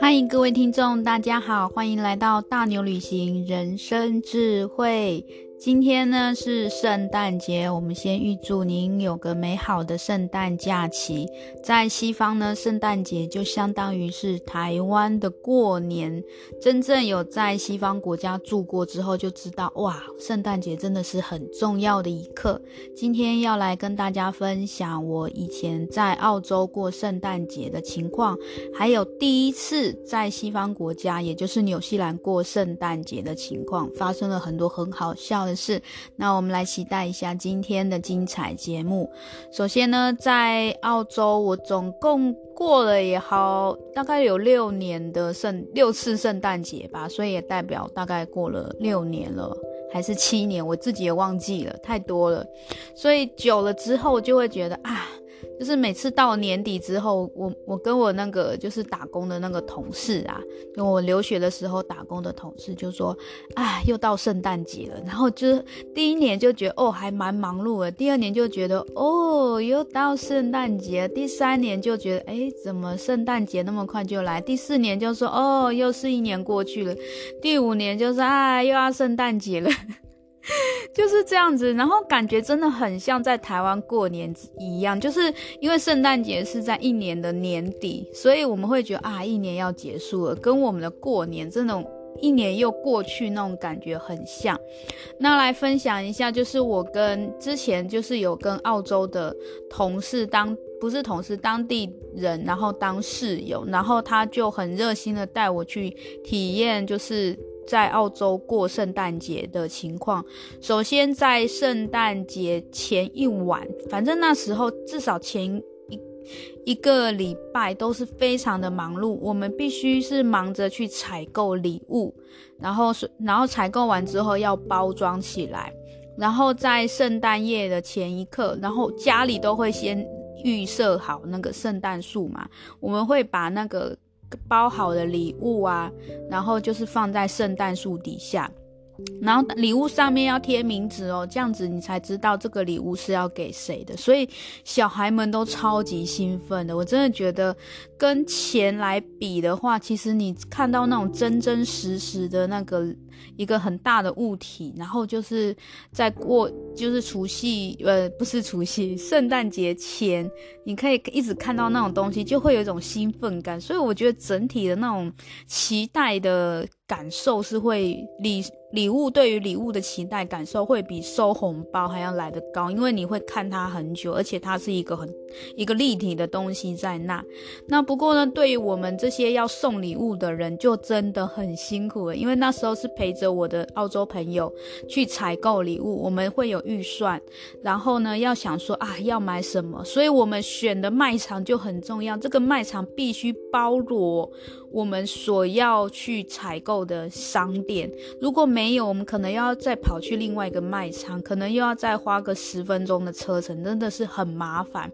欢迎各位听众，大家好，欢迎来到大牛旅行人生智慧。今天呢是圣诞节，我们先预祝您有个美好的圣诞假期。在西方呢，圣诞节就相当于是台湾的过年。真正有在西方国家住过之后，就知道哇，圣诞节真的是很重要的一刻。今天要来跟大家分享我以前在澳洲过圣诞节的情况，还有第一次在西方国家，也就是纽西兰过圣诞节的情况，发生了很多很好笑是，那我们来期待一下今天的精彩节目。首先呢，在澳洲，我总共过了也好，大概有六年的圣六次圣诞节吧，所以也代表大概过了六年了，还是七年，我自己也忘记了，太多了。所以久了之后，就会觉得啊。就是每次到年底之后，我我跟我那个就是打工的那个同事啊，跟我留学的时候打工的同事就说，啊，又到圣诞节了。然后就是第一年就觉得哦还蛮忙碌的，第二年就觉得哦又到圣诞节，第三年就觉得诶怎么圣诞节那么快就来？第四年就说哦又是一年过去了，第五年就说啊又要圣诞节了。就是这样子，然后感觉真的很像在台湾过年一样，就是因为圣诞节是在一年的年底，所以我们会觉得啊，一年要结束了，跟我们的过年这种一年又过去那种感觉很像。那来分享一下，就是我跟之前就是有跟澳洲的同事当不是同事，当地人，然后当室友，然后他就很热心的带我去体验，就是。在澳洲过圣诞节的情况，首先在圣诞节前一晚，反正那时候至少前一一个礼拜都是非常的忙碌，我们必须是忙着去采购礼物，然后是然后采购完之后要包装起来，然后在圣诞夜的前一刻，然后家里都会先预设好那个圣诞树嘛，我们会把那个。包好的礼物啊，然后就是放在圣诞树底下，然后礼物上面要贴名字哦，这样子你才知道这个礼物是要给谁的。所以小孩们都超级兴奋的，我真的觉得跟钱来比的话，其实你看到那种真真实实的那个。一个很大的物体，然后就是在过，就是除夕，呃，不是除夕，圣诞节前，你可以一直看到那种东西，就会有一种兴奋感。所以我觉得整体的那种期待的感受是会礼礼物对于礼物的期待感受会比收红包还要来得高，因为你会看它很久，而且它是一个很一个立体的东西在那。那不过呢，对于我们这些要送礼物的人，就真的很辛苦了，因为那时候是陪陪着我的澳洲朋友去采购礼物，我们会有预算，然后呢要想说啊要买什么，所以我们选的卖场就很重要，这个卖场必须包罗我们所要去采购的商店，如果没有，我们可能要再跑去另外一个卖场，可能又要再花个十分钟的车程，真的是很麻烦。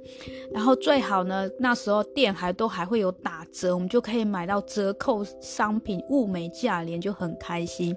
然后最好呢，那时候店还都还会有打折，我们就可以买到折扣商品，物美价廉，就很开心。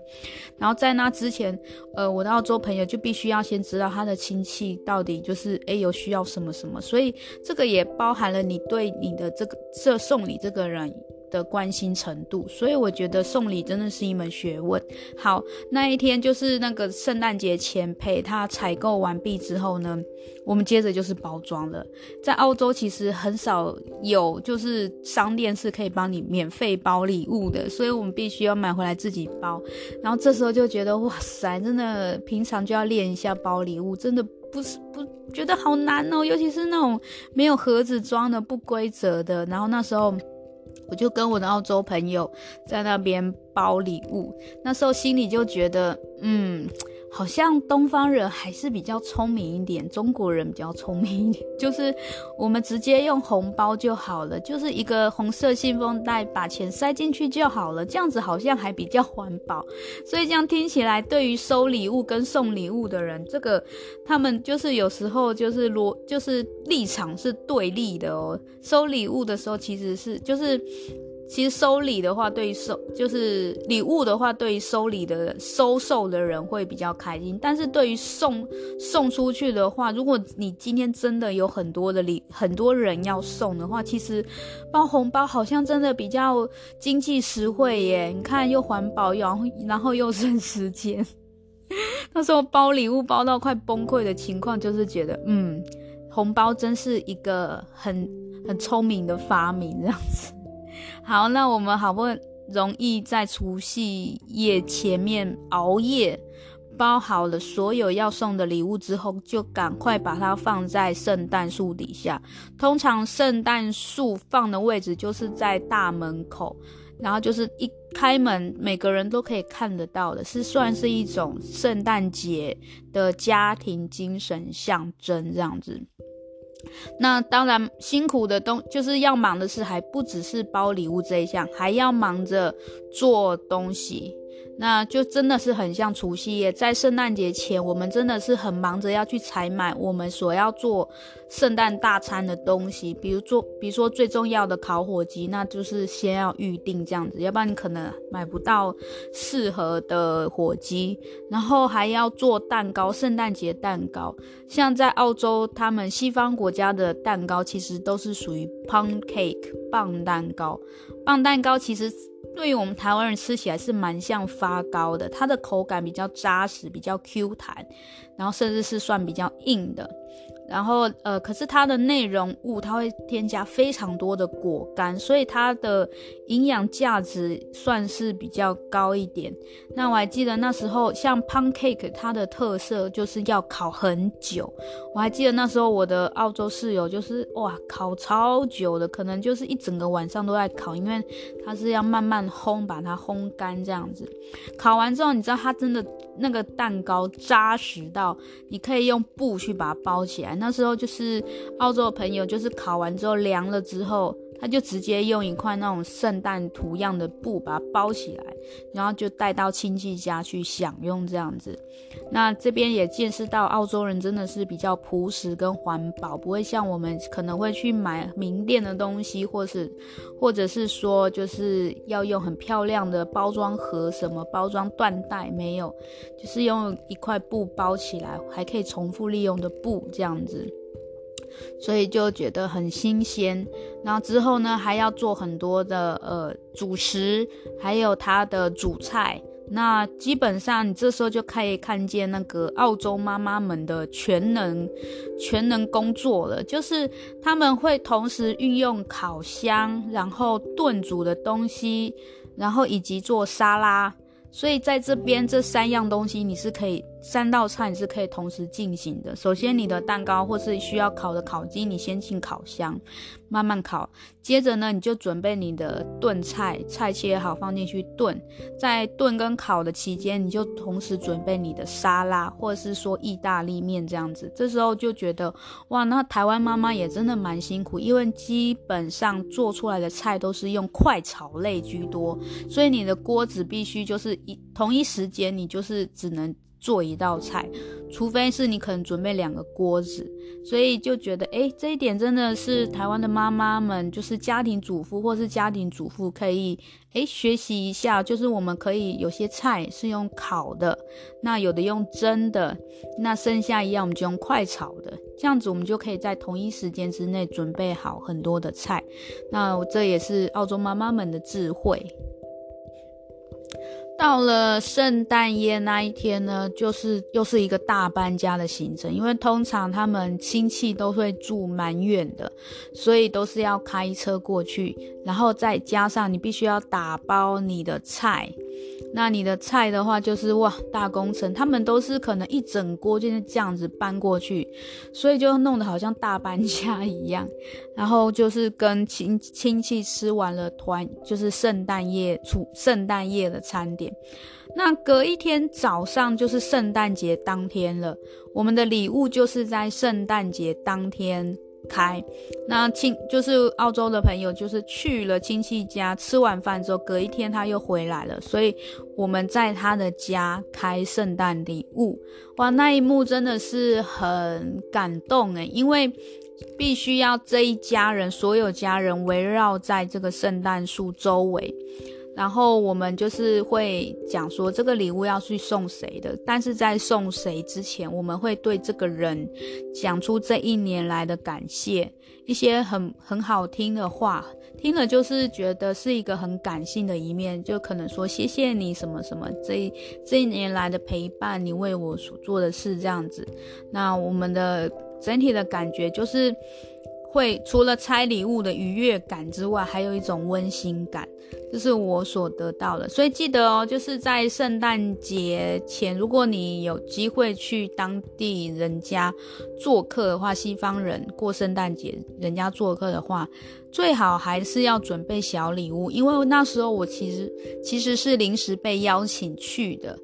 然后在那之前，呃，我的澳洲朋友就必须要先知道他的亲戚到底就是诶有需要什么什么，所以这个也包含了你对你的这个这送礼这个人的关心程度，所以我觉得送礼真的是一门学问。好，那一天就是那个圣诞节前陪他采购完毕之后呢，我们接着就是包装了。在澳洲其实很少有就是商店是可以帮你免费包礼物的，所以我们必须要买回来自己包。然后这时候就觉得哇塞，真的平常就要练一下包礼物，真的不是不觉得好难哦，尤其是那种没有盒子装的不规则的。然后那时候。我就跟我的澳洲朋友在那边包礼物，那时候心里就觉得，嗯。好像东方人还是比较聪明一点，中国人比较聪明一点，就是我们直接用红包就好了，就是一个红色信封袋，把钱塞进去就好了，这样子好像还比较环保。所以这样听起来，对于收礼物跟送礼物的人，这个他们就是有时候就是逻就是立场是对立的哦。收礼物的时候其实是就是。其实收礼的话，对于收就是礼物的话，对于收礼的收受的人会比较开心。但是对于送送出去的话，如果你今天真的有很多的礼，很多人要送的话，其实包红包好像真的比较经济实惠耶。你看又环保，然后然后又省时间。那时候包礼物包到快崩溃的情况，就是觉得嗯，红包真是一个很很聪明的发明，这样子。好，那我们好不容易在除夕夜前面熬夜，包好了所有要送的礼物之后，就赶快把它放在圣诞树底下。通常圣诞树放的位置就是在大门口，然后就是一开门，每个人都可以看得到的，是算是一种圣诞节的家庭精神象征，这样子。那当然，辛苦的东就是要忙的事，还不只是包礼物这一项，还要忙着做东西。那就真的是很像除夕夜，在圣诞节前，我们真的是很忙着要去采买我们所要做圣诞大餐的东西，比如做，比如说最重要的烤火鸡，那就是先要预定这样子，要不然你可能买不到适合的火鸡。然后还要做蛋糕，圣诞节蛋糕，像在澳洲，他们西方国家的蛋糕其实都是属于 pound cake 棒蛋糕，棒蛋糕其实。对于我们台湾人吃起来是蛮像发糕的，它的口感比较扎实，比较 Q 弹，然后甚至是算比较硬的。然后，呃，可是它的内容物，它会添加非常多的果干，所以它的营养价值算是比较高一点。那我还记得那时候，像 pound cake，它的特色就是要烤很久。我还记得那时候我的澳洲室友就是哇，烤超久的，可能就是一整个晚上都在烤，因为它是要慢慢烘，把它烘干这样子。烤完之后，你知道它真的那个蛋糕扎实到你可以用布去把它包起来。那时候就是澳洲的朋友，就是烤完之后凉了之后，他就直接用一块那种圣诞图样的布把它包起来，然后就带到亲戚家去享用这样子。那这边也见识到澳洲人真的是比较朴实跟环保，不会像我们可能会去买名店的东西，或是或者是说就是要用很漂亮的包装盒，什么包装缎带没有，就是用一块布包起来，还可以重复利用的布这样子。所以就觉得很新鲜，然后之后呢，还要做很多的呃主食，还有它的主菜。那基本上你这时候就可以看见那个澳洲妈妈们的全能全能工作了，就是他们会同时运用烤箱，然后炖煮的东西，然后以及做沙拉。所以在这边这三样东西你是可以。三道菜你是可以同时进行的。首先，你的蛋糕或是需要烤的烤鸡，你先进烤箱慢慢烤。接着呢，你就准备你的炖菜，菜切好放进去炖。在炖跟烤的期间，你就同时准备你的沙拉，或者是说意大利面这样子。这时候就觉得哇，那台湾妈妈也真的蛮辛苦，因为基本上做出来的菜都是用快炒类居多，所以你的锅子必须就是一同一时间，你就是只能。做一道菜，除非是你可能准备两个锅子，所以就觉得，诶，这一点真的是台湾的妈妈们，就是家庭主妇或是家庭主妇可以，诶，学习一下，就是我们可以有些菜是用烤的，那有的用蒸的，那剩下一样我们就用快炒的，这样子我们就可以在同一时间之内准备好很多的菜，那这也是澳洲妈妈们的智慧。到了圣诞夜那一天呢，就是又是一个大搬家的行程，因为通常他们亲戚都会住蛮远的，所以都是要开车过去，然后再加上你必须要打包你的菜。那你的菜的话，就是哇大工程，他们都是可能一整锅就是这样子搬过去，所以就弄得好像大搬家一样。然后就是跟亲亲戚吃完了团，就是圣诞夜出圣诞夜的餐点。那隔一天早上就是圣诞节当天了，我们的礼物就是在圣诞节当天。开，那亲就是澳洲的朋友，就是去了亲戚家吃完饭之后，隔一天他又回来了，所以我们在他的家开圣诞礼物，哇，那一幕真的是很感动诶，因为必须要这一家人所有家人围绕在这个圣诞树周围。然后我们就是会讲说这个礼物要去送谁的，但是在送谁之前，我们会对这个人讲出这一年来的感谢，一些很很好听的话，听了就是觉得是一个很感性的一面，就可能说谢谢你什么什么，这这一年来的陪伴，你为我所做的事这样子。那我们的整体的感觉就是。会除了拆礼物的愉悦感之外，还有一种温馨感，这是我所得到的。所以记得哦，就是在圣诞节前，如果你有机会去当地人家做客的话，西方人过圣诞节人家做客的话，最好还是要准备小礼物，因为那时候我其实其实是临时被邀请去的，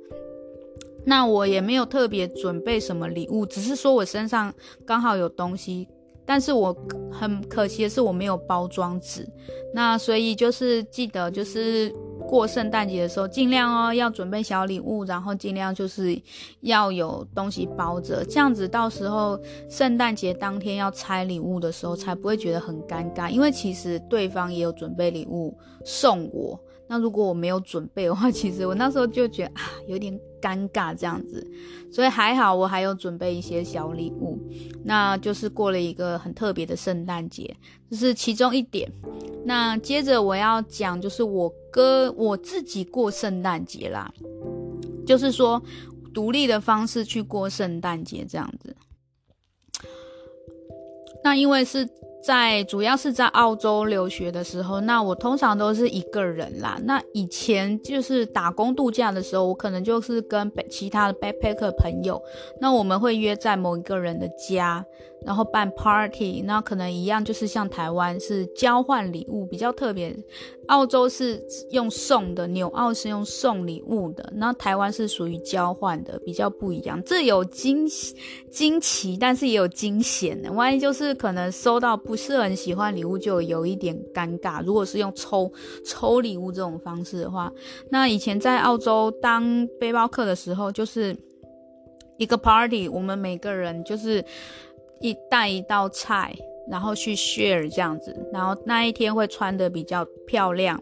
那我也没有特别准备什么礼物，只是说我身上刚好有东西。但是我很可惜的是我没有包装纸，那所以就是记得就是过圣诞节的时候尽量哦要准备小礼物，然后尽量就是要有东西包着，这样子到时候圣诞节当天要拆礼物的时候才不会觉得很尴尬，因为其实对方也有准备礼物送我。那如果我没有准备的话，其实我那时候就觉得啊，有点尴尬这样子，所以还好我还有准备一些小礼物，那就是过了一个很特别的圣诞节，这是其中一点。那接着我要讲就是我哥我自己过圣诞节啦，就是说独立的方式去过圣诞节这样子。那因为是。在主要是在澳洲留学的时候，那我通常都是一个人啦。那以前就是打工度假的时候，我可能就是跟其他的 backpacker 朋友，那我们会约在某一个人的家。然后办 party，那可能一样，就是像台湾是交换礼物比较特别，澳洲是用送的，纽澳是用送礼物的，那台湾是属于交换的，比较不一样。这有惊惊奇，但是也有惊险的。万一就是可能收到不是很喜欢礼物，就有一点尴尬。如果是用抽抽礼物这种方式的话，那以前在澳洲当背包客的时候，就是一个 party，我们每个人就是。一带一道菜，然后去 share 这样子，然后那一天会穿得比较漂亮、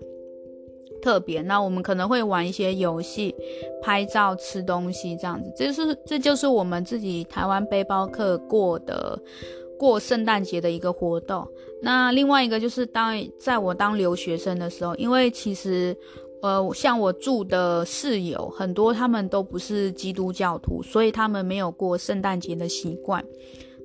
特别。那我们可能会玩一些游戏、拍照、吃东西这样子。这是这就是我们自己台湾背包客过的过圣诞节的一个活动。那另外一个就是当在我当留学生的时候，因为其实呃像我住的室友很多，他们都不是基督教徒，所以他们没有过圣诞节的习惯。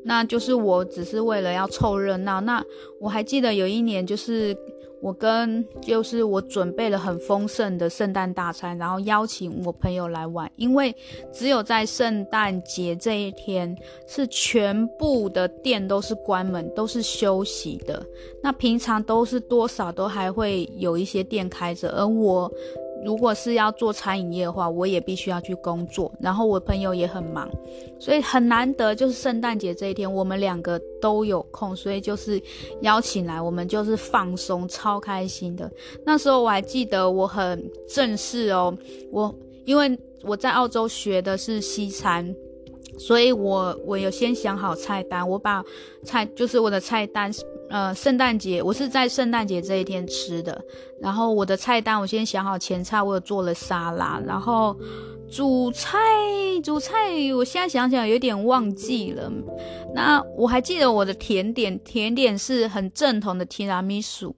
那就是我只是为了要凑热闹。那我还记得有一年，就是我跟就是我准备了很丰盛的圣诞大餐，然后邀请我朋友来玩。因为只有在圣诞节这一天，是全部的店都是关门，都是休息的。那平常都是多少都还会有一些店开着，而我。如果是要做餐饮业的话，我也必须要去工作，然后我朋友也很忙，所以很难得就是圣诞节这一天，我们两个都有空，所以就是邀请来，我们就是放松，超开心的。那时候我还记得我很正式哦，我因为我在澳洲学的是西餐，所以我我有先想好菜单，我把菜就是我的菜单。呃，圣诞节我是在圣诞节这一天吃的，然后我的菜单我先想好前菜，我有做了沙拉，然后主菜主菜我现在想想有点忘记了，那我还记得我的甜点，甜点是很正统的提拉米苏。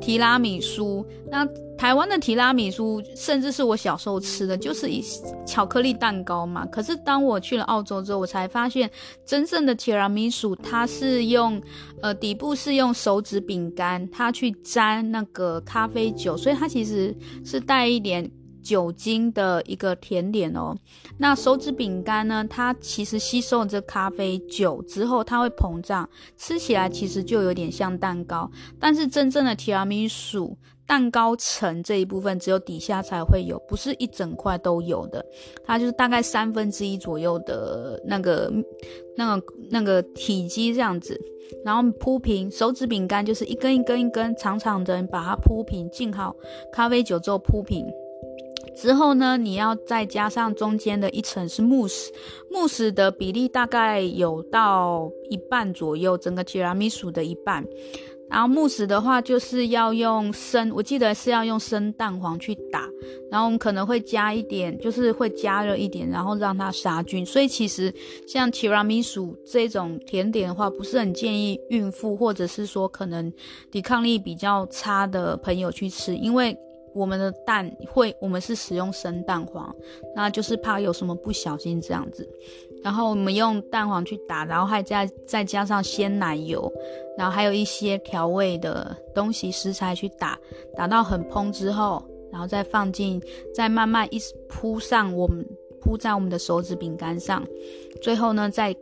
提拉米苏，那台湾的提拉米苏，甚至是我小时候吃的，就是一巧克力蛋糕嘛。可是当我去了澳洲之后，我才发现真正的提拉米苏，它是用呃底部是用手指饼干，它去沾那个咖啡酒，所以它其实是带一点。酒精的一个甜点哦，那手指饼干呢？它其实吸收了这咖啡酒之后，它会膨胀，吃起来其实就有点像蛋糕。但是真正的提拉米苏蛋糕层这一部分，只有底下才会有，不是一整块都有的。它就是大概三分之一左右的那个、那个、那个体积这样子，然后铺平。手指饼干就是一根一根一根长长的，把它铺平，浸好咖啡酒之后铺平。之后呢，你要再加上中间的一层是慕斯，慕斯的比例大概有到一半左右，整个提拉米苏的一半。然后慕斯的话，就是要用生，我记得是要用生蛋黄去打，然后我们可能会加一点，就是会加热一点，然后让它杀菌。所以其实像提拉米苏这种甜点的话，不是很建议孕妇或者是说可能抵抗力比较差的朋友去吃，因为。我们的蛋会，我们是使用生蛋黄，那就是怕有什么不小心这样子。然后我们用蛋黄去打，然后还再再加上鲜奶油，然后还有一些调味的东西食材去打，打到很蓬之后，然后再放进，再慢慢一铺上我们铺在我们的手指饼干上，最后呢再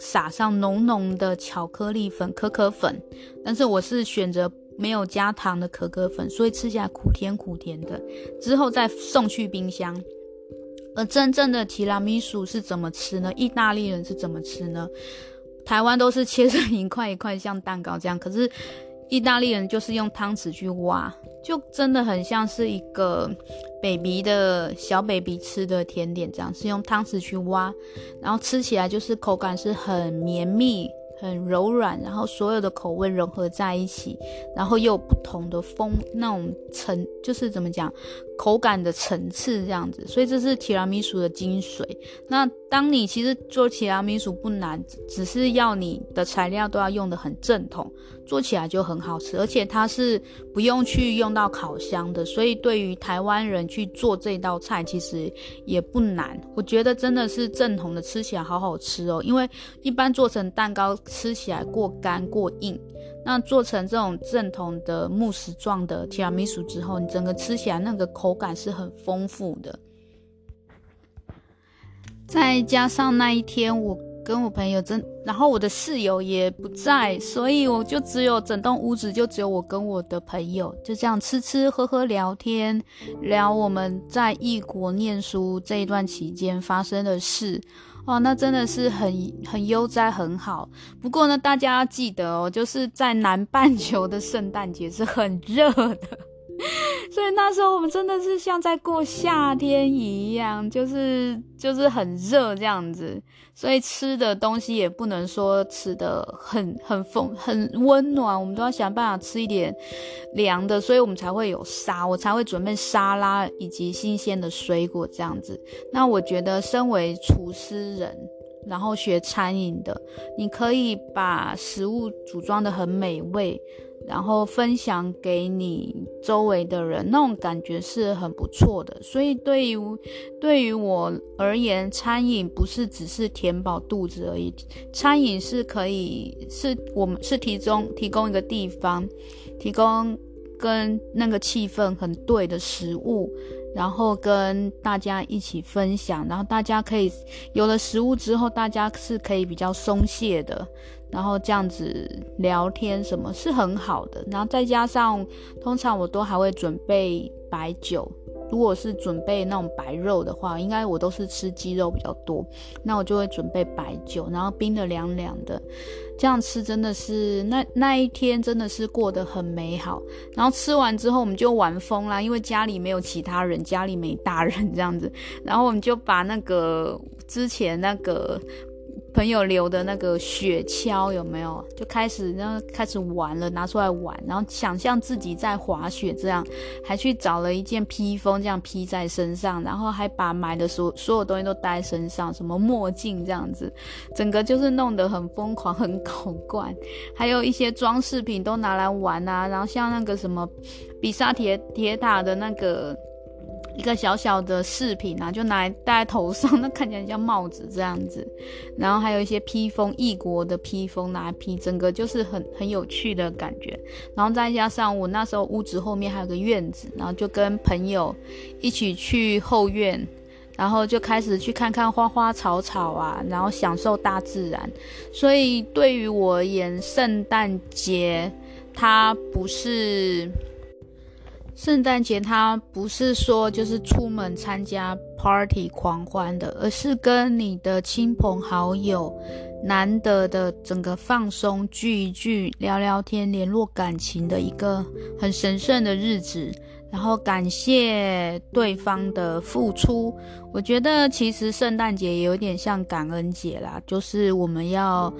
撒上浓浓的巧克力粉、可可粉，但是我是选择。没有加糖的可可粉，所以吃起来苦甜苦甜的。之后再送去冰箱。而真正的提拉米苏是怎么吃呢？意大利人是怎么吃呢？台湾都是切成一块一块，像蛋糕这样。可是意大利人就是用汤匙去挖，就真的很像是一个 baby 的小 baby 吃的甜点这样，是用汤匙去挖，然后吃起来就是口感是很绵密。很柔软，然后所有的口味融合在一起，然后又有不同的风那种层，就是怎么讲，口感的层次这样子，所以这是提拉米苏的精髓。那当你其实做提拉米苏不难，只是要你的材料都要用得很正统，做起来就很好吃，而且它是不用去用到烤箱的，所以对于台湾人去做这道菜其实也不难。我觉得真的是正统的，吃起来好好吃哦，因为一般做成蛋糕吃起来过干过硬。那做成这种正统的慕斯状的提拉米苏之后，你整个吃起来那个口感是很丰富的。再加上那一天我跟我朋友真，然后我的室友也不在，所以我就只有整栋屋子就只有我跟我的朋友，就这样吃吃喝喝聊天，聊我们在异国念书这一段期间发生的事。哇，那真的是很很悠哉，很好。不过呢，大家要记得哦，就是在南半球的圣诞节是很热的。所以那时候我们真的是像在过夏天一样，就是就是很热这样子，所以吃的东西也不能说吃的很很丰很温暖，我们都要想办法吃一点凉的，所以我们才会有沙，我才会准备沙拉以及新鲜的水果这样子。那我觉得身为厨师人，然后学餐饮的，你可以把食物组装得很美味。然后分享给你周围的人，那种感觉是很不错的。所以对于对于我而言，餐饮不是只是填饱肚子而已，餐饮是可以是我们是提供提供一个地方，提供跟那个气氛很对的食物，然后跟大家一起分享，然后大家可以有了食物之后，大家是可以比较松懈的。然后这样子聊天什么是很好的，然后再加上通常我都还会准备白酒，如果是准备那种白肉的话，应该我都是吃鸡肉比较多，那我就会准备白酒，然后冰的凉凉的，这样吃真的是那那一天真的是过得很美好。然后吃完之后我们就玩疯啦，因为家里没有其他人，家里没大人这样子，然后我们就把那个之前那个。朋友留的那个雪橇有没有？就开始然后开始玩了，拿出来玩，然后想象自己在滑雪这样，还去找了一件披风这样披在身上，然后还把买的所所有东西都戴身上，什么墨镜这样子，整个就是弄得很疯狂，很搞怪，还有一些装饰品都拿来玩啊，然后像那个什么比萨铁铁塔的那个。一个小小的饰品啊，就拿来戴在头上，那看起来像帽子这样子。然后还有一些披风，异国的披风拿来披，整个就是很很有趣的感觉。然后再加上我那时候屋子后面还有个院子，然后就跟朋友一起去后院，然后就开始去看看花花草草啊，然后享受大自然。所以对于我而言，圣诞节它不是。圣诞节它不是说就是出门参加 party 狂欢的，而是跟你的亲朋好友难得的整个放松聚一聚、聊聊天、联络感情的一个很神圣的日子。然后感谢对方的付出。我觉得其实圣诞节也有点像感恩节啦，就是我们要。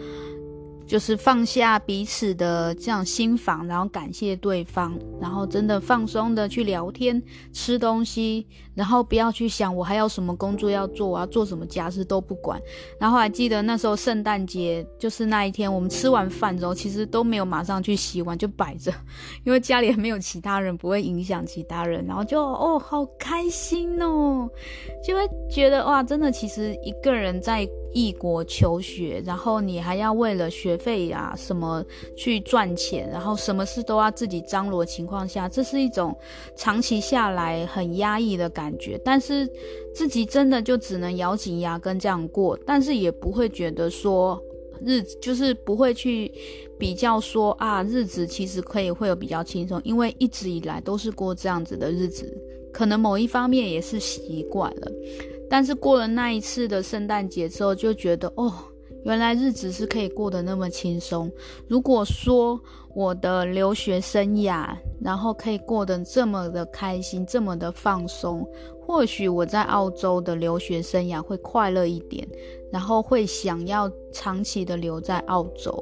就是放下彼此的这样心防，然后感谢对方，然后真的放松的去聊天、吃东西，然后不要去想我还有什么工作要做，我要做什么家事都不管。然后还记得那时候圣诞节就是那一天，我们吃完饭之后，其实都没有马上去洗碗，就摆着，因为家里没有其他人，不会影响其他人，然后就哦好开心哦，就会觉得哇，真的其实一个人在。异国求学，然后你还要为了学费呀、什么去赚钱，然后什么事都要自己张罗情况下，这是一种长期下来很压抑的感觉。但是自己真的就只能咬紧牙根这样过，但是也不会觉得说日子就是不会去比较说啊日子其实可以会有比较轻松，因为一直以来都是过这样子的日子，可能某一方面也是习惯了。但是过了那一次的圣诞节之后，就觉得哦，原来日子是可以过得那么轻松。如果说我的留学生涯，然后可以过得这么的开心，这么的放松。或许我在澳洲的留学生涯会快乐一点，然后会想要长期的留在澳洲。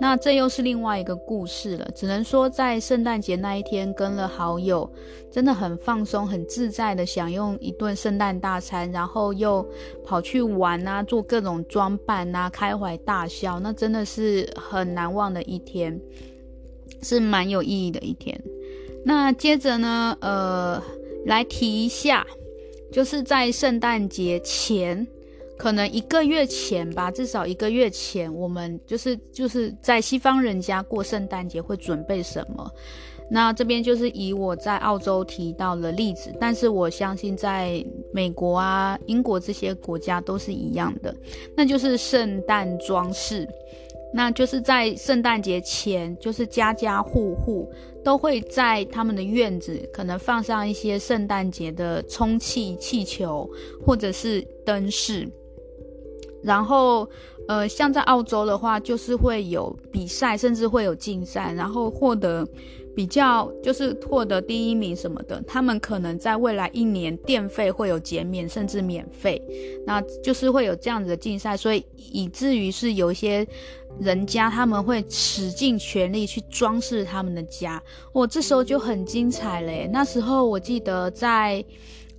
那这又是另外一个故事了。只能说在圣诞节那一天跟了好友，真的很放松、很自在的享用一顿圣诞大餐，然后又跑去玩啊，做各种装扮啊，开怀大笑，那真的是很难忘的一天，是蛮有意义的一天。那接着呢，呃，来提一下。就是在圣诞节前，可能一个月前吧，至少一个月前，我们就是就是在西方人家过圣诞节会准备什么？那这边就是以我在澳洲提到的例子，但是我相信在美国啊、英国这些国家都是一样的，那就是圣诞装饰。那就是在圣诞节前，就是家家户户都会在他们的院子可能放上一些圣诞节的充气气球或者是灯饰。然后，呃，像在澳洲的话，就是会有比赛，甚至会有竞赛，然后获得。比较就是获得第一名什么的，他们可能在未来一年电费会有减免，甚至免费，那就是会有这样子的竞赛，所以以至于是有一些人家他们会使尽全力去装饰他们的家，我这时候就很精彩嘞。那时候我记得在。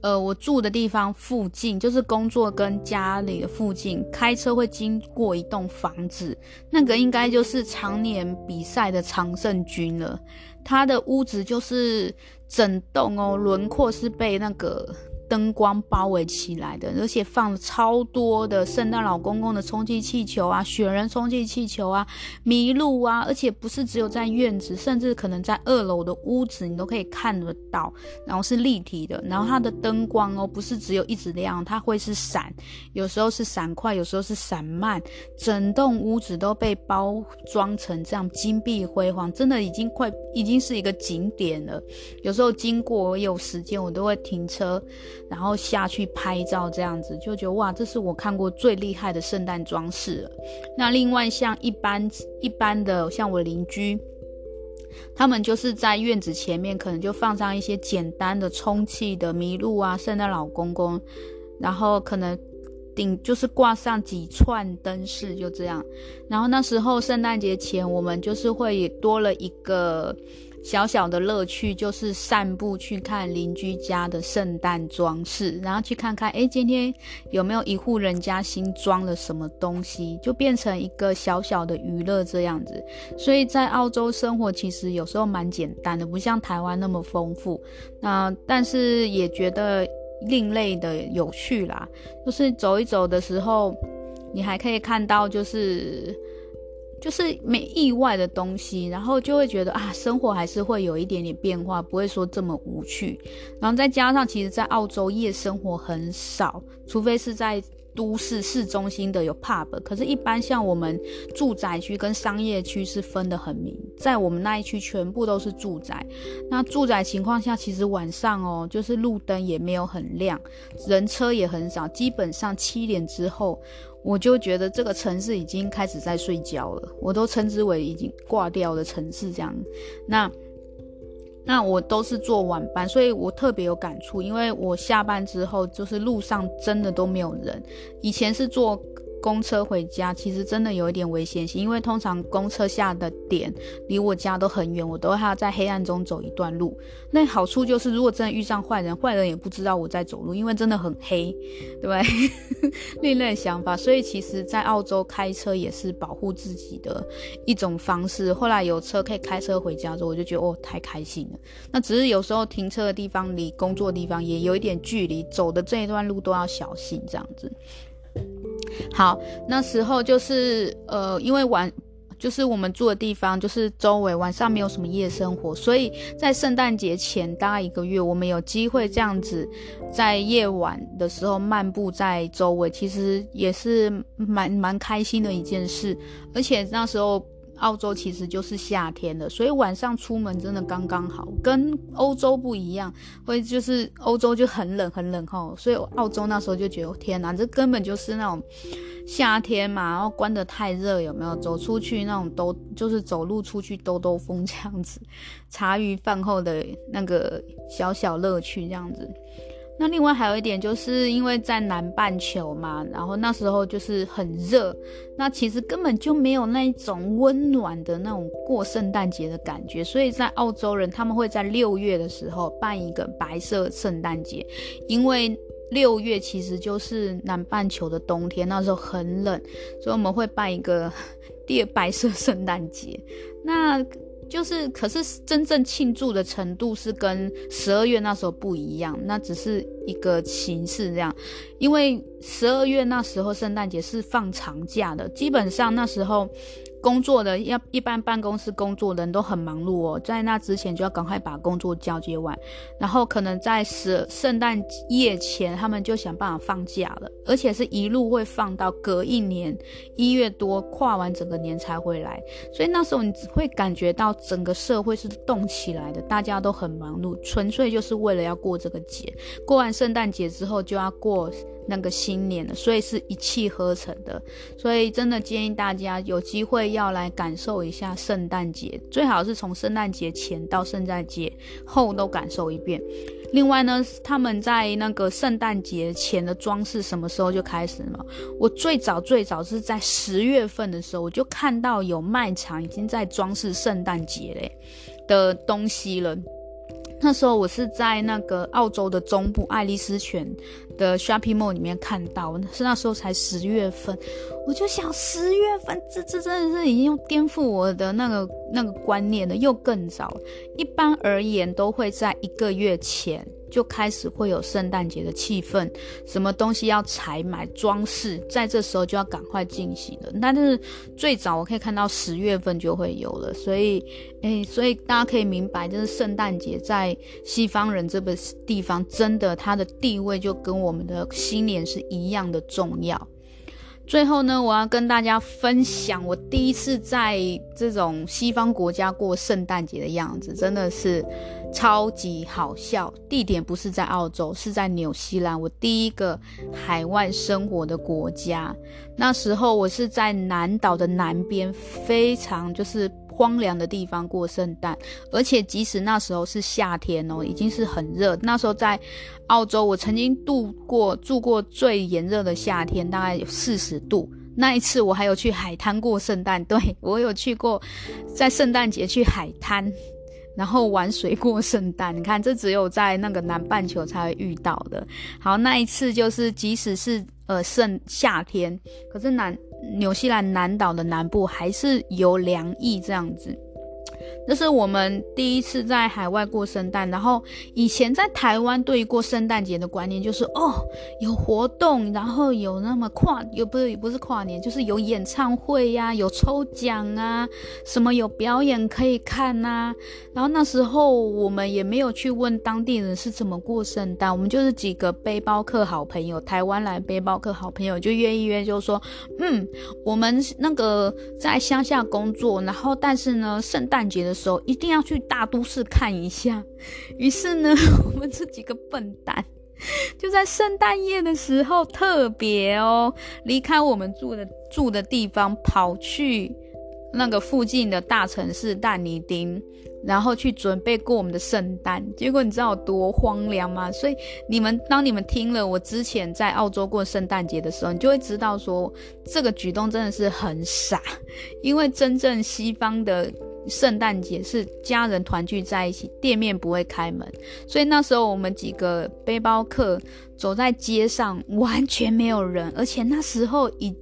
呃，我住的地方附近，就是工作跟家里的附近，开车会经过一栋房子，那个应该就是常年比赛的常胜军了。他的屋子就是整栋哦，轮廓是被那个。灯光包围起来的，而且放了超多的圣诞老公公的充气气球啊，雪人充气气球啊，麋鹿啊，而且不是只有在院子，甚至可能在二楼的屋子，你都可以看得到。然后是立体的，然后它的灯光哦，不是只有一直亮，它会是闪，有时候是闪快，有时候是闪慢，整栋屋子都被包装成这样金碧辉煌，真的已经快已经是一个景点了。有时候经过，我有时间我都会停车。然后下去拍照，这样子就觉得哇，这是我看过最厉害的圣诞装饰了。那另外像一般一般的，像我邻居，他们就是在院子前面，可能就放上一些简单的充气的麋鹿啊、圣诞老公公，然后可能顶就是挂上几串灯饰，就这样。然后那时候圣诞节前，我们就是会多了一个。小小的乐趣就是散步去看邻居家的圣诞装饰，然后去看看，诶，今天有没有一户人家新装了什么东西，就变成一个小小的娱乐这样子。所以在澳洲生活其实有时候蛮简单的，不像台湾那么丰富。那但是也觉得另类的有趣啦，就是走一走的时候，你还可以看到就是。就是没意外的东西，然后就会觉得啊，生活还是会有一点点变化，不会说这么无趣。然后再加上，其实，在澳洲夜生活很少，除非是在都市市中心的有 pub，可是，一般像我们住宅区跟商业区是分得很明，在我们那一区全部都是住宅。那住宅情况下，其实晚上哦，就是路灯也没有很亮，人车也很少，基本上七点之后。我就觉得这个城市已经开始在睡觉了，我都称之为已经挂掉的城市这样。那那我都是做晚班，所以我特别有感触，因为我下班之后就是路上真的都没有人。以前是做公车回家，其实真的有一点危险性，因为通常公车下的点离我家都很远，我都还要在黑暗中走一段路。那好处就是，如果真的遇上坏人，坏人也不知道我在走路，因为真的很黑，对不对？另类想法。所以其实，在澳洲开车也是保护自己的一种方式。后来有车可以开车回家之后，我就觉得哦，太开心了。那只是有时候停车的地方离工作的地方也有一点距离，走的这一段路都要小心，这样子。好，那时候就是呃，因为晚就是我们住的地方就是周围晚上没有什么夜生活，所以在圣诞节前大概一个月，我们有机会这样子在夜晚的时候漫步在周围，其实也是蛮蛮开心的一件事，而且那时候。澳洲其实就是夏天了，所以晚上出门真的刚刚好，跟欧洲不一样，会就是欧洲就很冷很冷吼，所以澳洲那时候就觉得天哪，这根本就是那种夏天嘛，然后关得太热，有没有？走出去那种兜，就是走路出去兜兜风这样子，茶余饭后的那个小小乐趣这样子。那另外还有一点，就是因为在南半球嘛，然后那时候就是很热，那其实根本就没有那种温暖的那种过圣诞节的感觉，所以在澳洲人他们会在六月的时候办一个白色圣诞节，因为六月其实就是南半球的冬天，那时候很冷，所以我们会办一个 第白色圣诞节。那就是，可是真正庆祝的程度是跟十二月那时候不一样，那只是一个形式这样，因为十二月那时候圣诞节是放长假的，基本上那时候。工作的要一般办公室工作人都很忙碌哦，在那之前就要赶快把工作交接完，然后可能在十圣诞夜前，他们就想办法放假了，而且是一路会放到隔一年一月多跨完整个年才回来，所以那时候你只会感觉到整个社会是动起来的，大家都很忙碌，纯粹就是为了要过这个节，过完圣诞节之后就要过。那个新年了，所以是一气呵成的，所以真的建议大家有机会要来感受一下圣诞节，最好是从圣诞节前到圣诞节后都感受一遍。另外呢，他们在那个圣诞节前的装饰什么时候就开始了？我最早最早是在十月份的时候，我就看到有卖场已经在装饰圣诞节嘞的东西了。那时候我是在那个澳洲的中部爱丽丝泉的 shopping mall 里面看到，是那时候才十月份，我就想十月份，这这真的是已经颠覆我的那个那个观念了，又更早。一般而言都会在一个月前。就开始会有圣诞节的气氛，什么东西要采买装饰，在这时候就要赶快进行了。但是最早我可以看到十月份就会有了，所以，诶，所以大家可以明白，就是圣诞节在西方人这个地方，真的它的地位就跟我们的新年是一样的重要。最后呢，我要跟大家分享我第一次在这种西方国家过圣诞节的样子，真的是超级好笑。地点不是在澳洲，是在纽西兰，我第一个海外生活的国家。那时候我是在南岛的南边，非常就是。荒凉的地方过圣诞，而且即使那时候是夏天哦，已经是很热。那时候在澳洲，我曾经度过住过最炎热的夏天，大概有四十度。那一次我还有去海滩过圣诞，对，我有去过，在圣诞节去海滩，然后玩水过圣诞。你看，这只有在那个南半球才会遇到的。好，那一次就是即使是呃盛夏天，可是南。纽西兰南岛的南部还是有凉意这样子。这是我们第一次在海外过圣诞，然后以前在台湾对于过圣诞节的观念就是哦，有活动，然后有那么跨，又不是不是跨年，就是有演唱会呀、有抽奖啊，什么有表演可以看呐、啊。然后那时候我们也没有去问当地人是怎么过圣诞，我们就是几个背包客好朋友，台湾来背包客好朋友就约一约，就说嗯，我们那个在乡下工作，然后但是呢，圣诞节的。时候一定要去大都市看一下。于是呢，我们这几个笨蛋就在圣诞夜的时候特别哦，离开我们住的住的地方，跑去那个附近的大城市但尼丁，然后去准备过我们的圣诞。结果你知道有多荒凉吗？所以你们当你们听了我之前在澳洲过圣诞节的时候，你就会知道说这个举动真的是很傻，因为真正西方的。圣诞节是家人团聚在一起，店面不会开门，所以那时候我们几个背包客走在街上，完全没有人，而且那时候已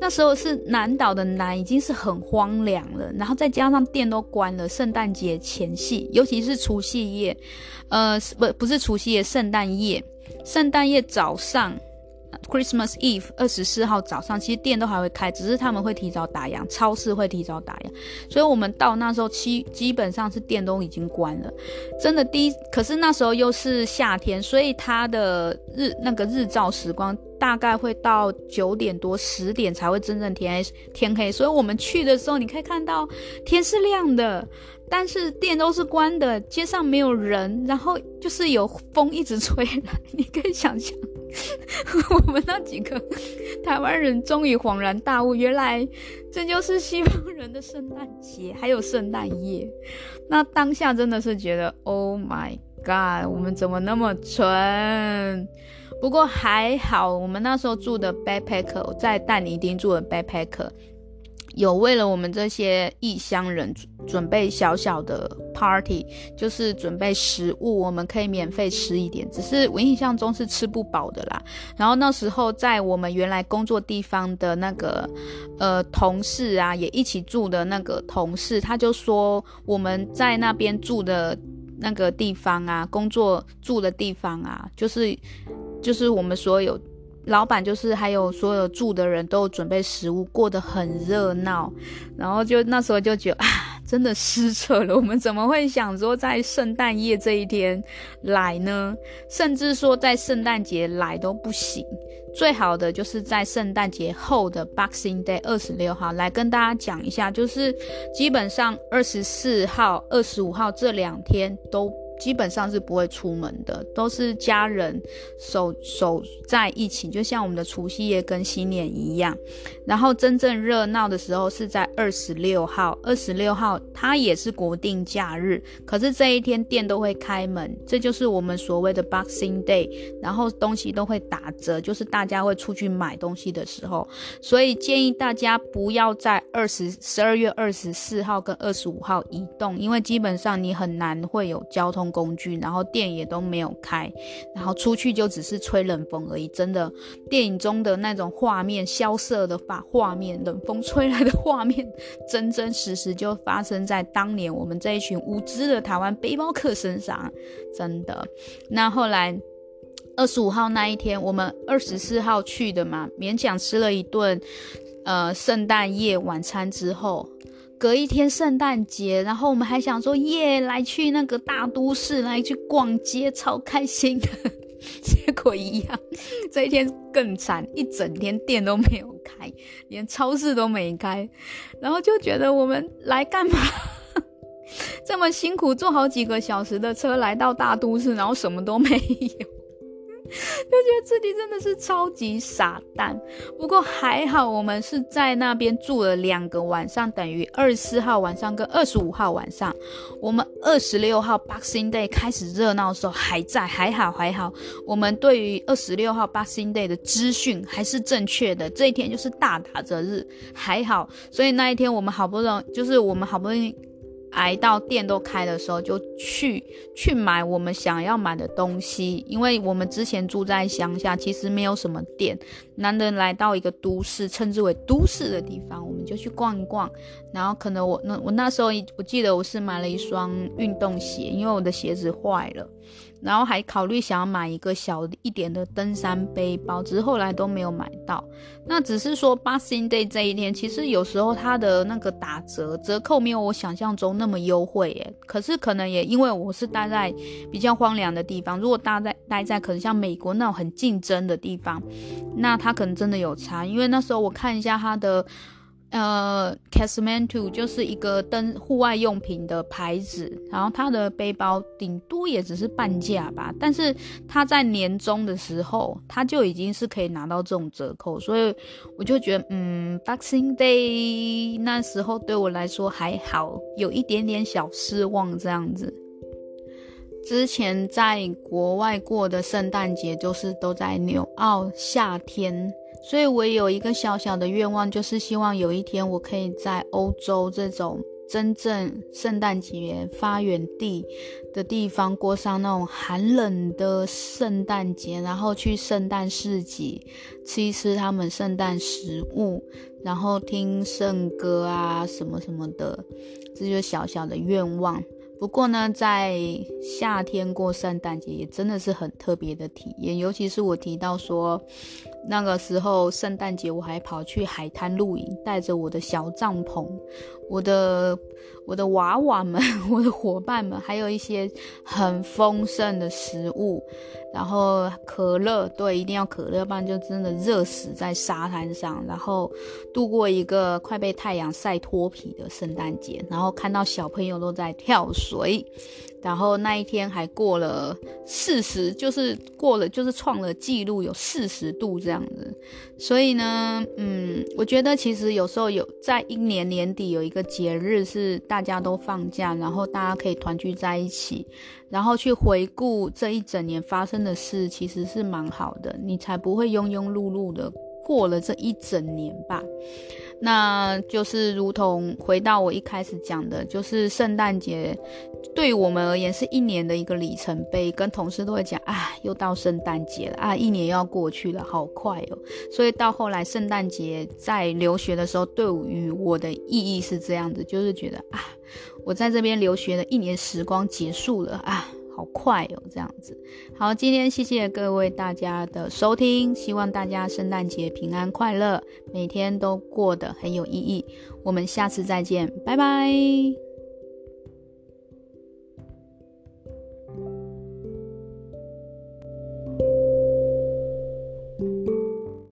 那时候是南岛的南，已经是很荒凉了，然后再加上店都关了，圣诞节前夕，尤其是除夕夜，呃，不不是除夕夜，圣诞夜，圣诞夜早上。Christmas Eve 二十四号早上，其实店都还会开，只是他们会提早打烊，超市会提早打烊，所以我们到那时候，基基本上是店都已经关了。真的第一，可是那时候又是夏天，所以它的日那个日照时光大概会到九点多十点才会真正天黑天黑，所以我们去的时候，你可以看到天是亮的。但是店都是关的，街上没有人，然后就是有风一直吹来，你可以想象，我们那几个台湾人终于恍然大悟，原来这就是西方人的圣诞节，还有圣诞夜。那当下真的是觉得，Oh my God，我们怎么那么蠢？不过还好，我们那时候住的 backpacker，在但尼丁住的 backpacker。有为了我们这些异乡人准备小小的 party，就是准备食物，我们可以免费吃一点。只是我印象中是吃不饱的啦。然后那时候在我们原来工作地方的那个呃同事啊，也一起住的那个同事，他就说我们在那边住的那个地方啊，工作住的地方啊，就是就是我们所有。老板就是还有所有住的人都准备食物，过得很热闹。然后就那时候就觉得啊，真的失策了。我们怎么会想说在圣诞夜这一天来呢？甚至说在圣诞节来都不行。最好的就是在圣诞节后的 Boxing Day 二十六号来跟大家讲一下，就是基本上二十四号、二十五号这两天都。基本上是不会出门的，都是家人守守在一起，就像我们的除夕夜跟新年一样。然后真正热闹的时候是在二十六号，二十六号它也是国定假日，可是这一天店都会开门，这就是我们所谓的 Boxing Day，然后东西都会打折，就是大家会出去买东西的时候，所以建议大家不要在二十十二月二十四号跟二十五号移动，因为基本上你很难会有交通工具，然后店也都没有开，然后出去就只是吹冷风而已。真的，电影中的那种画面，萧瑟的把画面，冷风吹来的画面，真真实实就发生在当年我们这一群无知的台湾背包客身上。真的，那后来二十五号那一天，我们二十四号去的嘛，勉强吃了一顿呃圣诞夜晚餐之后。隔一天圣诞节，然后我们还想说耶，来去那个大都市，来去逛街，超开心的。结果一样，这一天更惨，一整天店都没有开，连超市都没开，然后就觉得我们来干嘛？这么辛苦，坐好几个小时的车来到大都市，然后什么都没有。就觉得自己真的是超级傻蛋，不过还好我们是在那边住了两个晚上，等于二十四号晚上跟二十五号晚上。我们二十六号 Boxing Day 开始热闹的时候还在，还好还好。我们对于二十六号 Boxing Day 的资讯还是正确的，这一天就是大打折日，还好。所以那一天我们好不容易，就是我们好不容易。挨到店都开的时候，就去去买我们想要买的东西。因为我们之前住在乡下，其实没有什么店。难得来到一个都市，称之为都市的地方，我们就去逛一逛。然后可能我那我那时候我记得我是买了一双运动鞋，因为我的鞋子坏了。然后还考虑想要买一个小一点的登山背包，只是后来都没有买到。那只是说 Boxing Day 这一天，其实有时候它的那个打折折扣没有我想象中那么优惠耶。可是可能也因为我是待在比较荒凉的地方，如果待在待在可能像美国那种很竞争的地方，那它可能真的有差。因为那时候我看一下它的呃，Casmanto 就是一个登户外用品的牌子，然后它的背包顶多也只是半价吧，但是它在年终的时候，它就已经是可以拿到这种折扣，所以我就觉得，嗯，Boxing Day 那时候对我来说还好，有一点点小失望这样子。之前在国外过的圣诞节，就是都在纽澳夏天。所以，我有一个小小的愿望，就是希望有一天我可以在欧洲这种真正圣诞节发源地的地方过上那种寒冷的圣诞节，然后去圣诞市集吃一吃他们圣诞食物，然后听圣歌啊什么什么的，这就是小小的愿望。不过呢，在夏天过圣诞节也真的是很特别的体验，尤其是我提到说，那个时候圣诞节我还跑去海滩露营，带着我的小帐篷，我的我的娃娃们，我的伙伴们，还有一些很丰盛的食物，然后可乐，对，一定要可乐，不然就真的热死在沙滩上，然后度过一个快被太阳晒脱皮的圣诞节，然后看到小朋友都在跳水。然后那一天还过了四十，就是过了，就是创了纪录，有四十度这样子。所以呢，嗯，我觉得其实有时候有在一年年底有一个节日是大家都放假，然后大家可以团聚在一起，然后去回顾这一整年发生的事，其实是蛮好的，你才不会庸庸碌碌的过了这一整年吧。那就是如同回到我一开始讲的，就是圣诞节对我们而言是一年的一个里程碑。跟同事都会讲啊，又到圣诞节了啊，一年要过去了，好快哦。所以到后来，圣诞节在留学的时候，对于我的意义是这样子，就是觉得啊，我在这边留学的一年时光结束了啊。好快哦，这样子。好，今天谢谢各位大家的收听，希望大家圣诞节平安快乐，每天都过得很有意义。我们下次再见，拜拜。